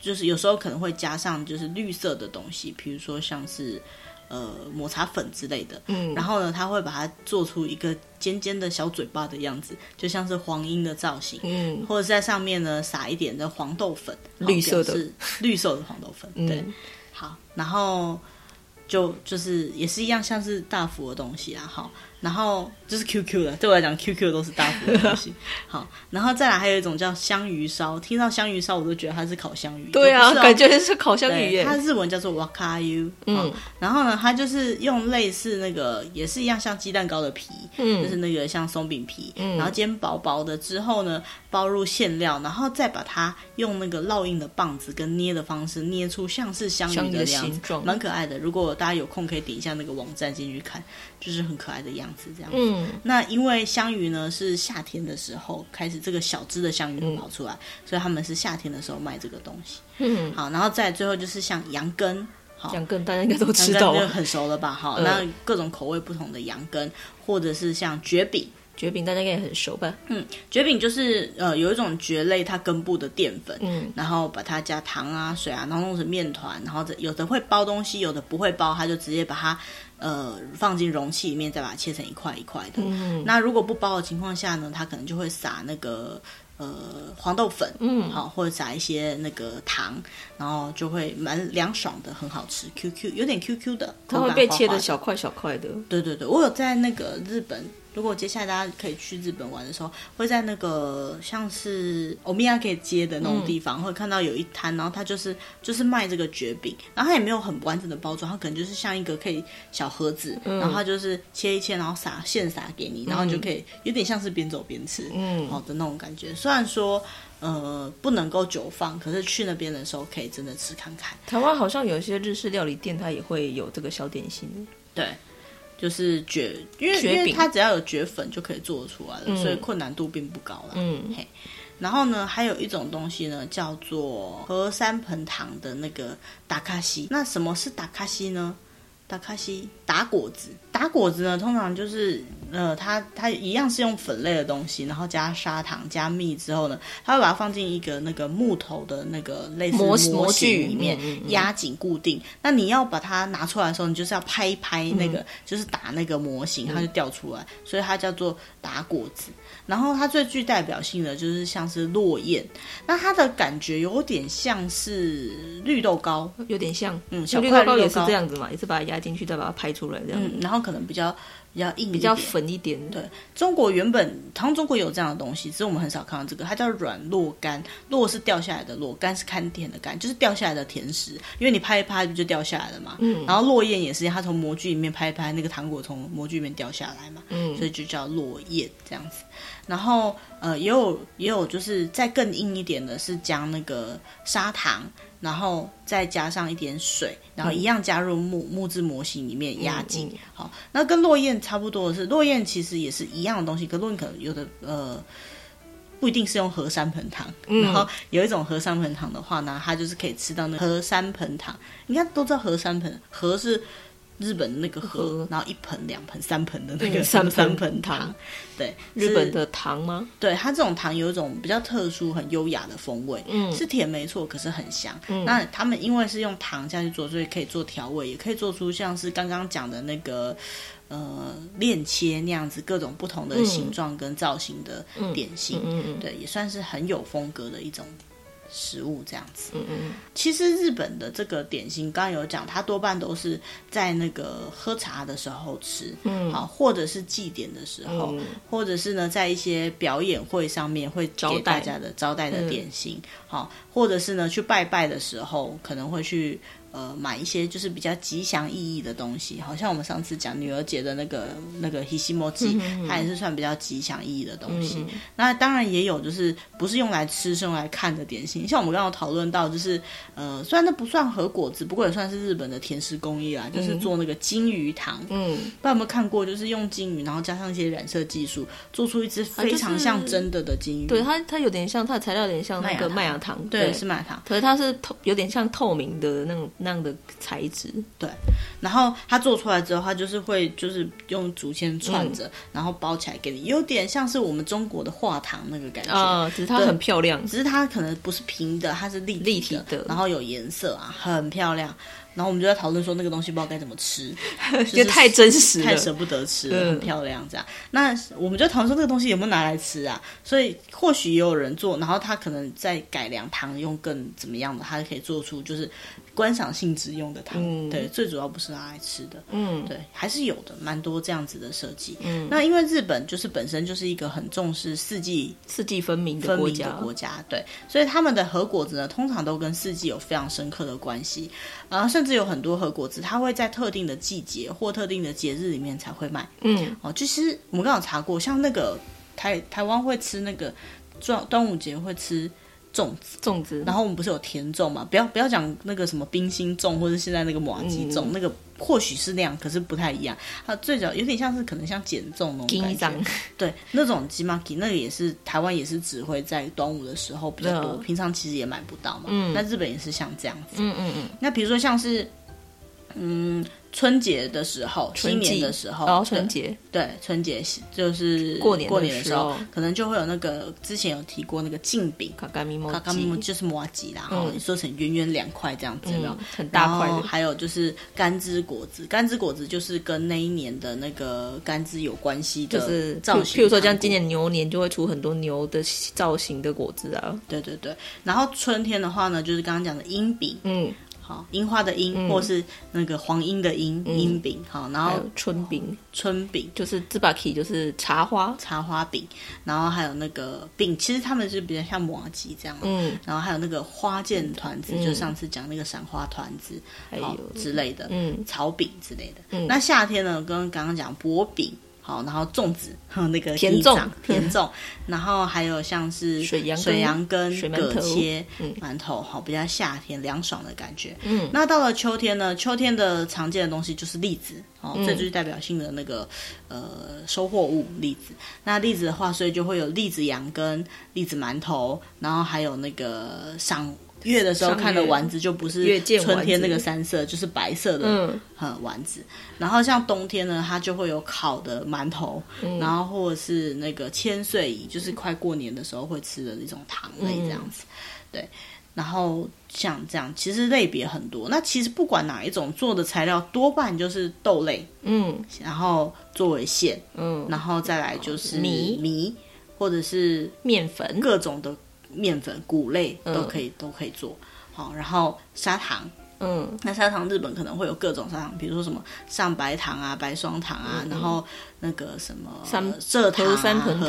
就是有时候可能会加上就是绿色的东西，比如说像是呃抹茶粉之类的。嗯，然后呢，它会把它做出一个尖尖的小嘴巴的样子，就像是黄莺的造型。嗯，或者在上面呢撒一点的黄豆粉。绿色的，绿色的黄豆粉，对，嗯、好，然后就就是也是一样，像是大福的东西啊，好。然后就是 QQ 的，对我来讲，QQ 都是大福的东西。<laughs> 好，然后再来还有一种叫香鱼烧，听到香鱼烧我都觉得它是烤香鱼。对啊，感觉是烤香鱼耶。它日文叫做 Wakayu。嗯，然后呢，它就是用类似那个也是一样像鸡蛋糕的皮，嗯，就是那个像松饼皮，嗯，然后煎薄薄的之后呢，包入馅料，然后再把它用那个烙印的棒子跟捏的方式捏出像是香鱼的样子，蛮可爱的。如果大家有空可以点一下那个网站进去看，就是很可爱的样子。这样子，嗯，那因为香鱼呢是夏天的时候开始这个小只的香鱼会跑出来，嗯、所以他们是夏天的时候卖这个东西。嗯，好，然后再最后就是像羊羹，好，羊羹大家应该都知道，就很熟了吧？好，嗯、那各种口味不同的羊羹，或者是像蕨饼，蕨饼大家应该也很熟吧？嗯，蕨饼就是呃有一种蕨类它根部的淀粉，嗯，然后把它加糖啊、水啊，然后弄成面团，然后有的会包东西，有的不会包，它就直接把它。呃，放进容器里面，再把它切成一块一块的。嗯，那如果不包的情况下呢，它可能就会撒那个呃黄豆粉，嗯，好，或者撒一些那个糖，然后就会蛮凉爽的，很好吃。Q Q 有点 Q Q 的，它会被切的小块小块的。对对对，我有在那个日本如果接下来大家可以去日本玩的时候，会在那个像是欧米亚可以街的那种地方，嗯、会看到有一摊，然后它就是就是卖这个蕨饼，然后它也没有很完整的包装，它可能就是像一个可以小盒子，嗯、然后它就是切一切，然后撒现撒给你，然后就可以有点像是边走边吃，嗯，好的那种感觉。虽然说呃不能够久放，可是去那边的时候可以真的吃看看。台湾好像有一些日式料理店，它也会有这个小点心，对。就是蕨，因为因为它只要有蕨粉就可以做出来了，嗯、所以困难度并不高啦。嗯，嘿，然后呢，还有一种东西呢，叫做和三盆糖的那个达卡西。那什么是达卡西呢？达卡西打果子，打果子呢，通常就是呃，它它一样是用粉类的东西，然后加砂糖加蜜之后呢，它会把它放进一个那个木头的那个类似模具里面压紧固定。嗯嗯嗯、那你要把它拿出来的时候，你就是要拍一拍那个，嗯、就是打那个模型，它就掉出来，所以它叫做打果子。然后它最具代表性的就是像是落雁，那它的感觉有点像是绿豆糕，有点像，嗯，小绿豆糕也是这样子嘛，也是把它压进去再把它拍出来这样，嗯，然后可能比较比较硬，比较粉一点。对，中国原本好像中国有这样的东西，只是我们很少看到这个，它叫软落干，落是掉下来的落，干是看甜的干，就是掉下来的甜食，因为你拍一拍不就掉下来了嘛，嗯，然后落雁也是，它从模具里面拍一拍，那个糖果从模具里面掉下来嘛，嗯，所以就叫落雁这样子。然后，呃，也有也有，就是再更硬一点的，是将那个砂糖，然后再加上一点水，然后一样加入木木质模型里面压紧。嗯嗯、好，那跟落雁差不多的是，落雁其实也是一样的东西，可落雁可能有的呃不一定是用和山盆糖，嗯、然后有一种和山盆糖的话呢，它就是可以吃到那个和三盆糖。你看都知道和山盆，和是。日本的那个和，然后一盆、两盆、三盆的那个三三盆糖，对，日本的糖吗？对，它这种糖有一种比较特殊、很优雅的风味，嗯，是甜没错，可是很香。嗯，那他们因为是用糖下去做，所以可以做调味，也可以做出像是刚刚讲的那个呃链切那样子各种不同的形状跟造型的点心，嗯嗯，对，也算是很有风格的一种。食物这样子，嗯嗯，其实日本的这个点心，刚刚有讲，它多半都是在那个喝茶的时候吃，嗯，好，或者是祭典的时候，嗯、或者是呢，在一些表演会上面会给大家的招待的点心，好、嗯，或者是呢去拜拜的时候可能会去。呃，买一些就是比较吉祥意义的东西，好像我们上次讲女儿节的那个那个 hisimochi，它也是算比较吉祥意义的东西。那当然也有就是不是用来吃，是用来看的点心。像我们刚刚讨论到，就是呃，虽然那不算和果子，不过也算是日本的甜食工艺啦，就是做那个金鱼糖。嗯，不知道有没有看过，就是用金鱼，然后加上一些染色技术，做出一只非常像真的的金鱼。啊就是、对它，它有点像它的材料有点像那个麦芽糖，对，对是麦芽糖，可是它是透有点像透明的那种。那样的材质，对，然后它做出来之后，它就是会就是用竹签串着，嗯、然后包起来给你，有点像是我们中国的画糖那个感觉啊、呃，只是它很漂亮，只是它可能不是平的，它是立体，立体的，然后有颜色啊，很漂亮。然后我们就在讨论说那个东西不知道该怎么吃，<laughs> 就太真实，太舍不得吃，嗯、很漂亮这样。那我们就讨论说这个东西有没有拿来吃啊？所以或许也有人做，然后他可能在改良糖，用更怎么样的，他可以做出就是观赏性质用的糖。嗯、对，最主要不是拿来吃的。嗯，对，还是有的，蛮多这样子的设计。嗯，那因为日本就是本身就是一个很重视四季四季分明的国家，国家对，所以他们的和果子呢，通常都跟四季有非常深刻的关系，然后甚至有很多和果子，它会在特定的季节或特定的节日里面才会卖。嗯，哦，其实我们刚刚有查过，像那个台台湾会吃那个端端午节会吃粽子，粽子，然后我们不是有甜粽嘛？不要不要讲那个什么冰心粽，或者现在那个麻吉粽，嗯、那个或许是那样，可是不太一样。它最早有点像是可能像减重那种感觉，对，那种吉玛吉，那个也是台湾也是只会在端午的时候比较多，嗯、平常其实也买不到嘛。嗯，那日本也是像这样子。嗯嗯嗯。那比如说像是。嗯，春节的时候，新年的时候，然后春节，对，春节就是过年过年的时候，可能就会有那个之前有提过那个镜饼，卡卡米摩，卡卡就是摩吉啦，然后说成圆圆两块这样子，有没有？很大块。还有就是干枝果子，干枝果子就是跟那一年的那个干枝有关系的，就是造型。譬如说，像今年牛年就会出很多牛的造型的果子啊。对对对。然后春天的话呢，就是刚刚讲的樱饼，嗯。好，樱花的樱，或是那个黄樱的樱，樱饼，好，然后春饼，春饼。就是芝麻 K，就是茶花，茶花饼，然后还有那个饼，其实他们是比较像麻吉这样，嗯，然后还有那个花见团子，就上次讲那个赏花团子，还有之类的，嗯，草饼之类的，嗯，那夏天呢，跟刚刚讲薄饼。好，然后粽子，还有那个甜粽，甜 <laughs> 粽，然后还有像是水杨水杨根、葛切馒头，好，比较夏天凉爽的感觉。嗯，那到了秋天呢？秋天的常见的东西就是栗子，哦，这就是代表性的那个呃收获物，栗子。那栗子的话，所以就会有栗子羊羹、栗子馒头，然后还有那个赏。月的时候看的丸子就不是春天那个三色，就是白色的嗯。丸子。然后像冬天呢，它就会有烤的馒头，嗯、然后或者是那个千岁飴，就是快过年的时候会吃的那种糖类这样子。嗯、对，然后像这样，其实类别很多。那其实不管哪一种做的材料，多半就是豆类，嗯，然后作为馅，嗯，然后再来就是米。米或者是面粉，各种的。面粉、谷类都可以，嗯、都可以做好。然后砂糖，嗯，那砂糖日本可能会有各种砂糖，比如说什么上白糖啊、白霜糖啊，嗯、然后那个什么蔗糖、和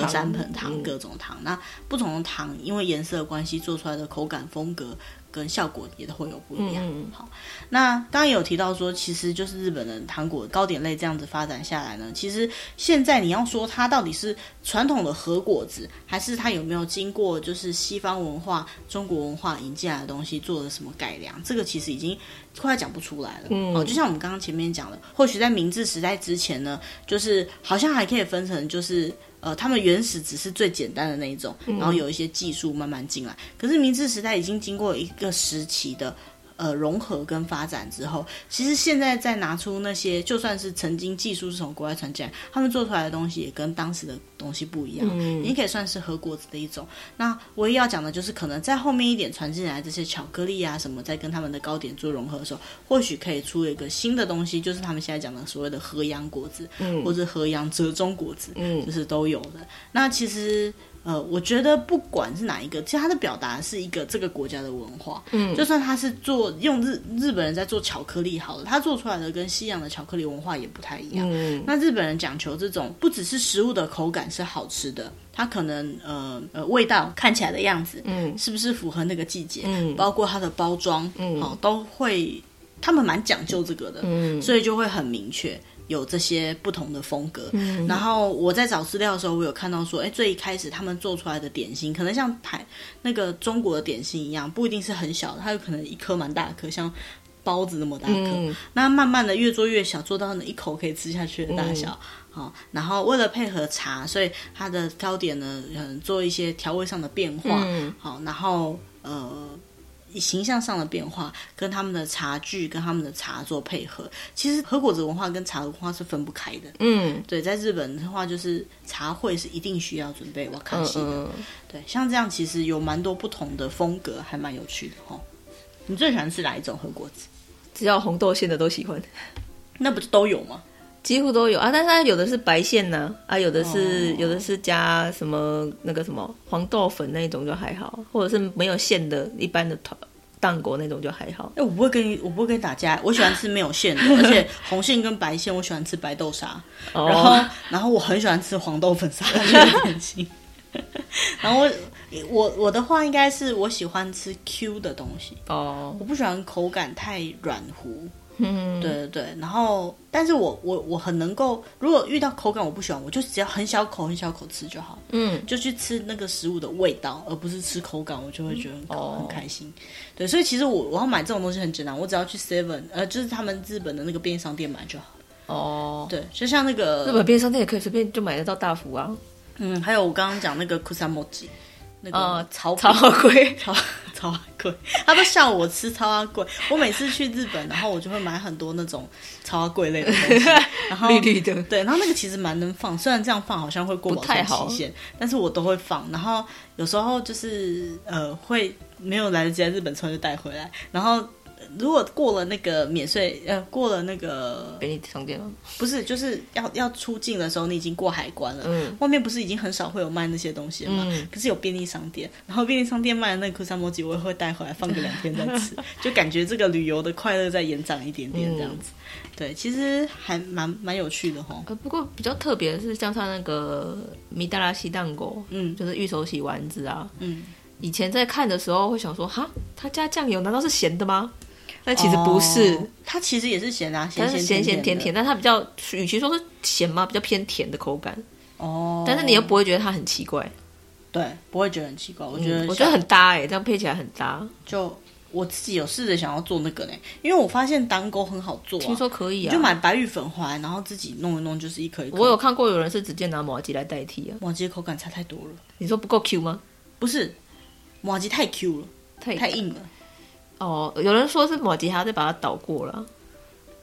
三盆糖，各种糖。嗯、那不同的糖，因为颜色的关系，做出来的口感风格。跟效果也都会有不一样。嗯、好，那刚刚有提到说，其实就是日本的糖果糕点类这样子发展下来呢，其实现在你要说它到底是传统的和果子，还是它有没有经过就是西方文化、中国文化引进来的东西做了什么改良，这个其实已经快讲不出来了。嗯，哦，就像我们刚刚前面讲的，或许在明治时代之前呢，就是好像还可以分成就是。呃，他们原始只是最简单的那一种，然后有一些技术慢慢进来。嗯、可是明治时代已经经过一个时期的。呃，融合跟发展之后，其实现在再拿出那些，就算是曾经技术是从国外传进来，他们做出来的东西也跟当时的东西不一样，嗯，也可以算是和果子的一种。那唯一要讲的就是，可能在后面一点传进来这些巧克力啊什么，在跟他们的糕点做融合的时候，或许可以出一个新的东西，就是他们现在讲的所谓的和洋果子，嗯，或者和洋折中果子，嗯，就是都有的。那其实。呃，我觉得不管是哪一个，其实它的表达是一个这个国家的文化。嗯，就算他是做用日日本人在做巧克力好了，他做出来的跟西洋的巧克力文化也不太一样。嗯，那日本人讲求这种不只是食物的口感是好吃的，它可能呃呃味道看起来的样子，嗯，是不是符合那个季节？嗯，包括它的包装，嗯，好，都会他们蛮讲究这个的，嗯，所以就会很明确。有这些不同的风格，嗯、然后我在找资料的时候，我有看到说，哎，最一开始他们做出来的点心，可能像台那个中国的点心一样，不一定是很小的，它有可能一颗蛮大颗，像包子那么大颗。嗯、那慢慢的越做越小，做到呢一口可以吃下去的大小。好、嗯哦，然后为了配合茶，所以它的糕点呢，嗯，做一些调味上的变化。好、嗯哦，然后呃。形象上的变化，跟他们的茶具、跟他们的茶做配合，其实和果子文化跟茶文化是分不开的。嗯，对，在日本的话，就是茶会是一定需要准备瓦卡西的。嗯嗯、对，像这样其实有蛮多不同的风格，还蛮有趣的哈。你最喜欢吃哪一种和果子？只要红豆馅的都喜欢。那不就都有吗？几乎都有。啊，但是它有的是白馅呢，啊，有的是、哦、有的是加什么那个什么黄豆粉那种就还好，或者是没有馅的一般的糖蛋果那种就还好。哎，我不会跟你，我不会跟你打架，我喜欢吃没有馅的，<laughs> 而且红馅跟白馅我喜欢吃白豆沙，哦、然后然后我很喜欢吃黄豆粉沙的点心，<laughs> 然后我我我的话应该是我喜欢吃 Q 的东西。哦，我不喜欢口感太软糊。嗯，对对对，然后，但是我我我很能够，如果遇到口感我不喜欢，我就只要很小口很小口吃就好，嗯，就去吃那个食物的味道，而不是吃口感，我就会觉得很、哦、很开心。对，所以其实我我要买这种东西很简单，我只要去 Seven，呃，就是他们日本的那个便利商店买就好。哦，对，就像那个日本便利商店也可以随便就买得到大福啊。嗯，还有我刚刚讲那个 Kusamochi。那个草草花龟，草草花龟，<laughs> <laughs> 他都笑我吃草花龟。我每次去日本，然后我就会买很多那种草花龟类的东西，<laughs> 然后绿绿的，对，然后那个其实蛮能放，虽然这样放好像会过保存期限，但是我都会放。然后有时候就是呃会没有来得及在日本吃完就带回来，然后如果过了那个免税，呃，过了那个便利商店吗？不是，就是要要出境的时候，你已经过海关了。嗯，外面不是已经很少会有卖那些东西了吗？嗯，可是有便利商店，然后便利商店卖的那个库萨摩吉，我也会带回来放个两天再吃，<laughs> 就感觉这个旅游的快乐再延长一点点这样子。嗯、对，其实还蛮蛮有趣的哈。呃，不过比较特别的是，像他那个米达拉西蛋糕，嗯，就是玉手洗丸子啊，嗯，以前在看的时候会想说，哈，他加酱油难道是咸的吗？但其实不是，哦、它其实也是咸啊，咸咸甜甜，甜甜，但它比较，与其说是咸嘛，比较偏甜的口感。哦，但是你又不会觉得它很奇怪，对，不会觉得很奇怪。我觉得、嗯，我觉得很搭哎，这样配起来很搭。就我自己有试着想要做那个呢，因为我发现单勾很好做、啊，听说可以啊，就买白玉粉回来，然后自己弄一弄，就是一颗一颗。我有看过有人是直接拿麻糬来代替啊，麻糬口感差太多了。你说不够 Q 吗？不是，麻糬太 Q 了，太太硬了。哦，有人说是抹吉还要再把它倒过了，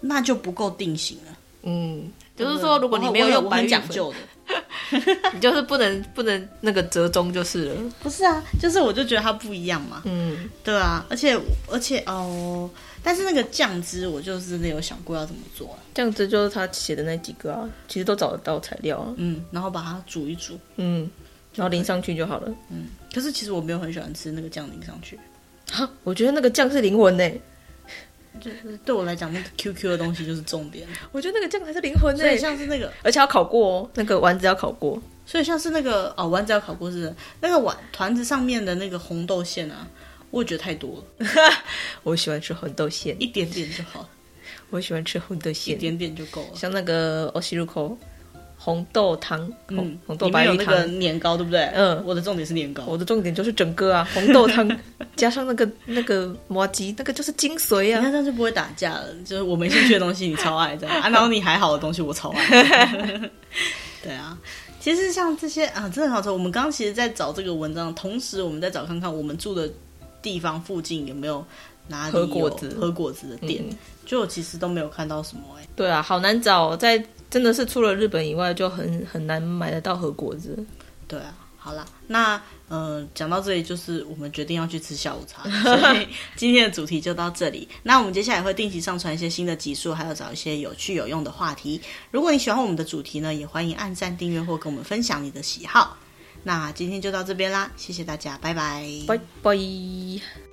那就不够定型了。嗯，就是说如果你没有用白玉粉，讲究的，<laughs> 你就是不能不能那个折中就是了。不是啊，就是我就觉得它不一样嘛。嗯，对啊，而且而且哦，但是那个酱汁我就是真的有想过要怎么做啊。酱汁就是他写的那几个啊，其实都找得到材料啊。嗯，然后把它煮一煮，嗯，然后淋上去就好了。嗯，可是其实我没有很喜欢吃那个酱淋上去。哈，我觉得那个酱是灵魂呢，就是对我来讲，那个 QQ 的东西就是重点。我觉得那个酱才是灵魂呢，所以像是那个，而且要烤过哦，那个丸子要烤过，所以像是那个哦，丸子要烤过是那个丸团子上面的那个红豆馅啊，我也觉得太多了。<laughs> 我喜欢吃红豆馅，一点点就好。我喜欢吃红豆馅，一点点就够了。像那个欧西入口。红豆汤，嗯，红豆白玉汤，那个年糕对不对？嗯，我的重点是年糕，我的重点就是整个啊，红豆汤 <laughs> 加上那个那个麻吉，那个就是精髓啊！你看这样就不会打架了，就是我没兴趣的东西你超爱这样 <laughs> 啊，然后你还好的东西我超爱。<laughs> 对啊，其实像这些啊，真的好吃。我们刚刚其实，在找这个文章，同时我们在找看看我们住的地方附近有没有哪里有喝果子喝果子的店，嗯、就其实都没有看到什么哎、欸。对啊，好难找在。真的是除了日本以外，就很很难买得到和果子。对啊，好啦，那嗯，呃，讲到这里，就是我们决定要去吃下午茶，<laughs> 所以今天的主题就到这里。那我们接下来会定期上传一些新的集数，还有找一些有趣有用的话题。如果你喜欢我们的主题呢，也欢迎按赞、订阅或跟我们分享你的喜好。那今天就到这边啦，谢谢大家，拜拜，拜拜。